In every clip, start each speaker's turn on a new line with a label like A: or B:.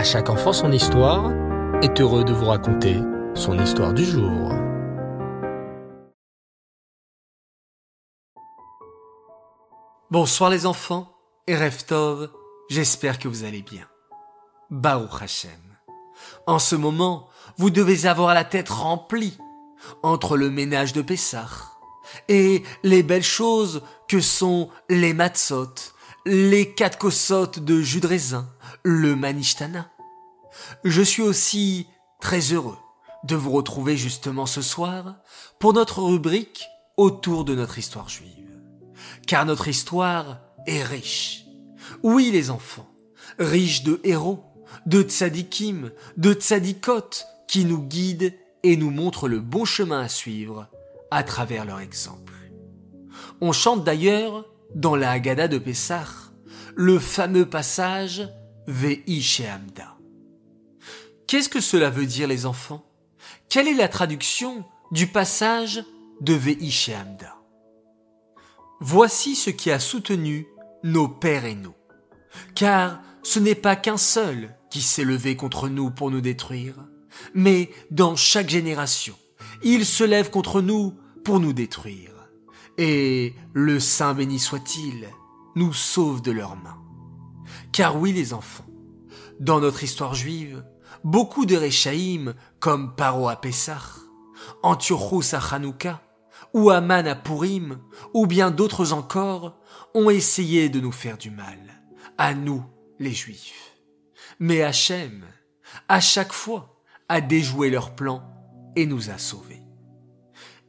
A: À chaque enfant son histoire est heureux de vous raconter son histoire du jour.
B: Bonsoir les enfants et Reftov, j'espère que vous allez bien. Baruch Hashem. En ce moment, vous devez avoir la tête remplie entre le ménage de Pessah et les belles choses que sont les matzot, les quatre kossotes de jus le manishtana. Je suis aussi très heureux de vous retrouver justement ce soir pour notre rubrique autour de notre histoire juive. Car notre histoire est riche. Oui les enfants, riche de héros, de tzadikim, de tzadikot qui nous guident et nous montrent le bon chemin à suivre à travers leur exemple. On chante d'ailleurs dans la Haggadah de Pessah le fameux passage Ve'i Shehamda. Qu'est-ce que cela veut dire les enfants? Quelle est la traduction du passage de Ve'i Shehamda Voici ce qui a soutenu nos pères et nous. Car ce n'est pas qu'un seul qui s'est levé contre nous pour nous détruire, mais dans chaque génération, il se lève contre nous pour nous détruire. Et le Saint béni soit-il, nous sauve de leurs mains. Car oui les enfants, dans notre histoire juive, beaucoup de Réchaïm, comme Paro à Pessah, Antiochus à Hanouka, ou Aman à Purim, ou bien d'autres encore, ont essayé de nous faire du mal, à nous, les Juifs. Mais Hachem, à chaque fois, a déjoué leur plan et nous a sauvés.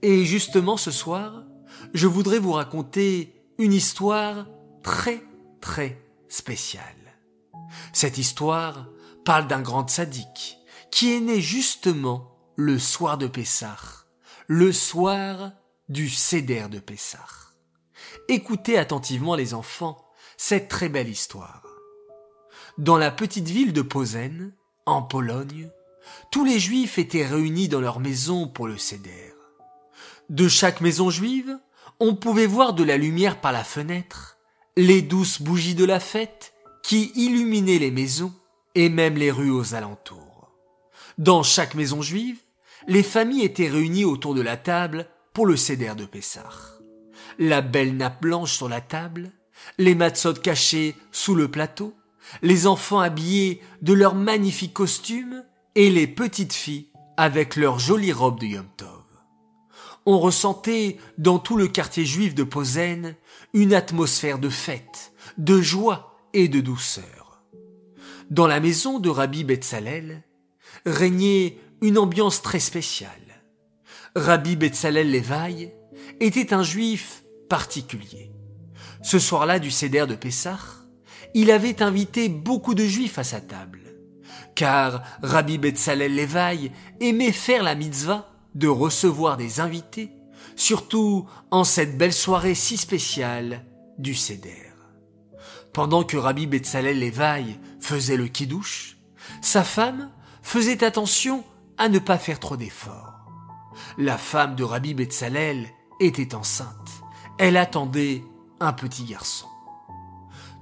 B: Et justement ce soir, je voudrais vous raconter une histoire très très spéciale. Cette histoire parle d'un grand sadique qui est né justement le soir de Pessah, le soir du Seder de Pessah. Écoutez attentivement les enfants cette très belle histoire. Dans la petite ville de Posen, en Pologne, tous les juifs étaient réunis dans leur maison pour le Seder. De chaque maison juive, on pouvait voir de la lumière par la fenêtre, les douces bougies de la fête qui illuminaient les maisons et même les rues aux alentours. Dans chaque maison juive, les familles étaient réunies autour de la table pour le céder de Pessah. La belle nappe blanche sur la table, les matzot cachés sous le plateau, les enfants habillés de leurs magnifiques costumes et les petites filles avec leurs jolies robes de Yom Tov. On ressentait dans tout le quartier juif de Posen une atmosphère de fête, de joie et de douceur. Dans la maison de Rabbi Betzalel régnait une ambiance très spéciale. Rabbi Betzalel Levaï était un juif particulier. Ce soir-là du Seder de Pessah, il avait invité beaucoup de juifs à sa table. Car Rabbi Betzalel Levaï aimait faire la mitzvah de recevoir des invités, surtout en cette belle soirée si spéciale du Seder. Pendant que Rabbi Betzalel Levaï faisait le kidouche, sa femme faisait attention à ne pas faire trop d'efforts. La femme de Rabbi Betzalel était enceinte. Elle attendait un petit garçon.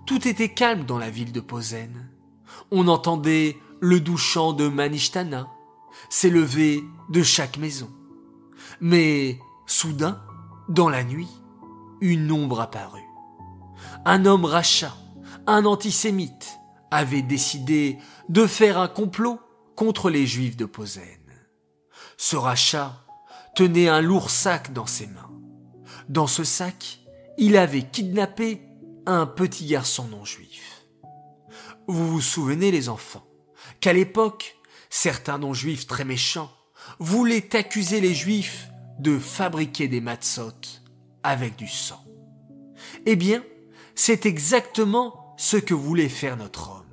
B: Tout était calme dans la ville de Posen. On entendait le doux chant de Manishtana s'élever de chaque maison. Mais soudain, dans la nuit, une ombre apparut. Un homme rachat, un antisémite, avait décidé de faire un complot contre les juifs de Posen. Ce rachat tenait un lourd sac dans ses mains. Dans ce sac, il avait kidnappé un petit garçon non juif. Vous vous souvenez les enfants qu'à l'époque, certains non-juifs très méchants voulaient accuser les juifs de fabriquer des matzot avec du sang. Eh bien, c'est exactement ce que voulait faire notre homme.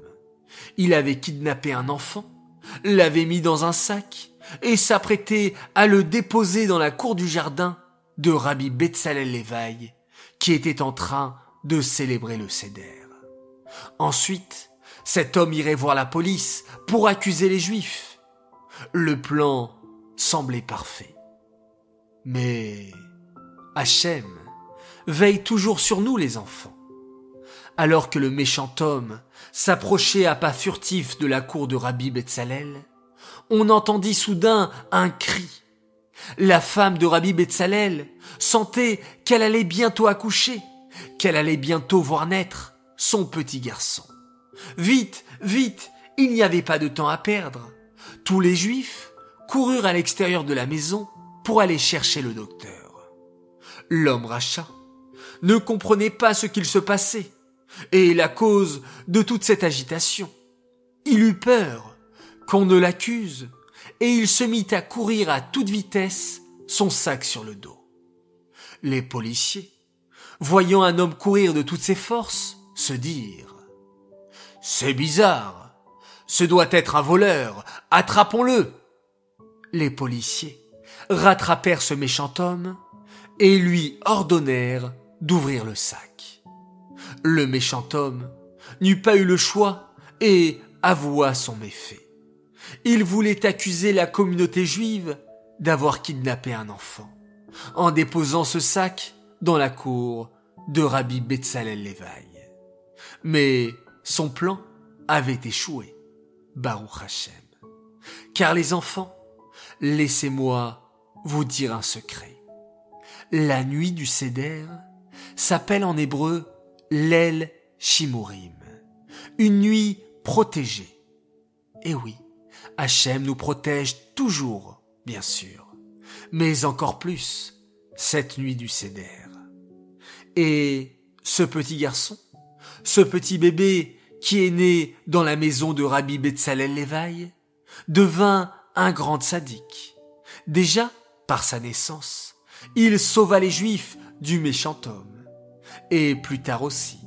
B: Il avait kidnappé un enfant, l'avait mis dans un sac et s'apprêtait à le déposer dans la cour du jardin de Rabbi Betzalel Levaï, qui était en train de célébrer le Seder. Ensuite, cet homme irait voir la police pour accuser les Juifs. Le plan semblait parfait. Mais Hachem veille toujours sur nous les enfants. Alors que le méchant homme s'approchait à pas furtifs de la cour de Rabbi Betzalel, on entendit soudain un cri. La femme de Rabbi Betzalel sentait qu'elle allait bientôt accoucher, qu'elle allait bientôt voir naître son petit garçon. Vite, vite, il n'y avait pas de temps à perdre. Tous les juifs coururent à l'extérieur de la maison pour aller chercher le docteur. L'homme rachat ne comprenait pas ce qu'il se passait et la cause de toute cette agitation. Il eut peur qu'on ne l'accuse et il se mit à courir à toute vitesse, son sac sur le dos. Les policiers, voyant un homme courir de toutes ses forces, se dirent C'est bizarre. Ce doit être un voleur. Attrapons-le. Les policiers rattrapèrent ce méchant homme et lui ordonnèrent d'ouvrir le sac. Le méchant homme n'eut pas eu le choix et avoua son méfait. Il voulait accuser la communauté juive d'avoir kidnappé un enfant, en déposant ce sac dans la cour de Rabbi Betzalel Levaï. Mais son plan avait échoué, Baruch Hashem. Car les enfants, laissez-moi vous dire un secret. La nuit du Seder s'appelle en hébreu l'El Shimurim, une nuit protégée. Et oui, Hachem nous protège toujours, bien sûr, mais encore plus cette nuit du Seder. Et ce petit garçon, ce petit bébé qui est né dans la maison de Rabbi Betzalel Levaï, devint un grand sadique. Déjà, par sa naissance, il sauva les Juifs du méchant homme. Et plus tard aussi,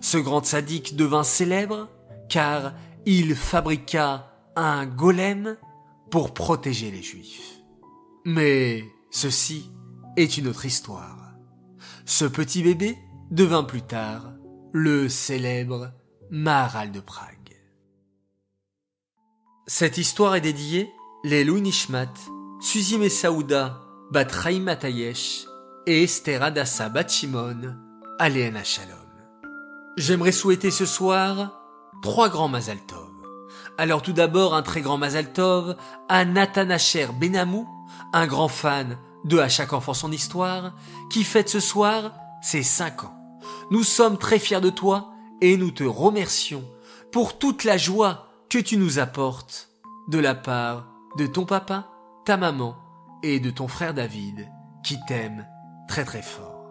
B: ce grand sadique devint célèbre car il fabriqua un golem pour protéger les Juifs. Mais ceci est une autre histoire. Ce petit bébé devint plus tard le célèbre Maharal de Prague. Cette histoire est dédiée les Nishmat, Suzy Saouda, Bat Matayesh et Esther Adassa Bat Shimon, Shalom. J'aimerais souhaiter ce soir trois grands Mazal Tov. Alors tout d'abord un très grand Mazal Tov à Nathan Asher Benamou, un grand fan de À chaque enfant son histoire, qui fête ce soir ses cinq ans. Nous sommes très fiers de toi et nous te remercions pour toute la joie que tu nous apportes de la part de ton papa, ta maman et de ton frère David qui t'aiment très très fort.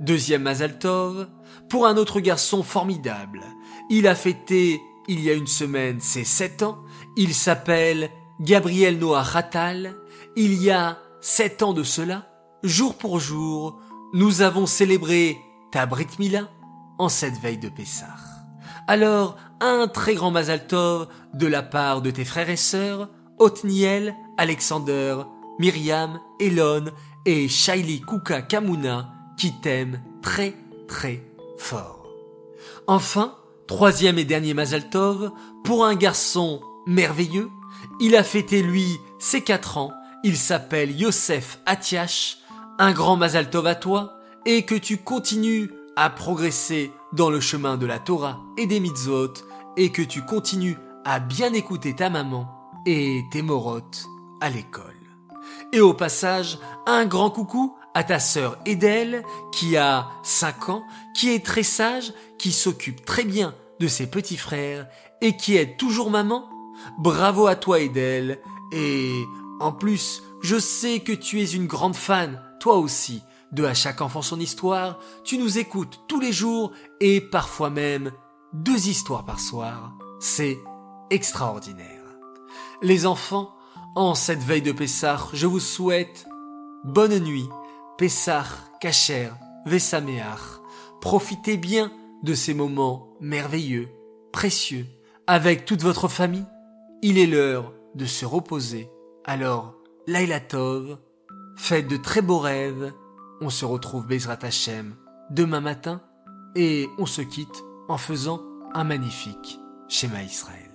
B: Deuxième Mazaltov, pour un autre garçon formidable. Il a fêté il y a une semaine ses sept ans. Il s'appelle Gabriel Noah Ratal. Il y a sept ans de cela, jour pour jour, nous avons célébré ta Brit Mila en cette veille de Pessah. Alors, un très grand Mazal Tov de la part de tes frères et sœurs, Othniel, Alexander, Myriam, Elon et Shaili Kuka Kamuna qui t'aiment très très fort. Enfin, troisième et dernier Mazal Tov pour un garçon merveilleux. Il a fêté lui ses quatre ans. Il s'appelle Yosef Atiash. Un grand Mazal Tov à toi et que tu continues à progresser dans le chemin de la Torah et des mitzvot et que tu continues à bien écouter ta maman et tes morottes à l'école. Et au passage, un grand coucou à ta sœur Edel qui a 5 ans, qui est très sage, qui s'occupe très bien de ses petits frères et qui aide toujours maman. Bravo à toi Edel et en plus, je sais que tu es une grande fan, toi aussi, de À chaque enfant son histoire, tu nous écoutes tous les jours et parfois même deux histoires par soir. C'est extraordinaire. Les enfants, en cette veille de Pessah, je vous souhaite bonne nuit, Pessah, Kacher, Vesameach. Profitez bien de ces moments merveilleux, précieux, avec toute votre famille. Il est l'heure de se reposer. Alors, Laila Tov, faites de très beaux rêves on se retrouve Bezrat Hashem demain matin et on se quitte en faisant un magnifique schéma Israël.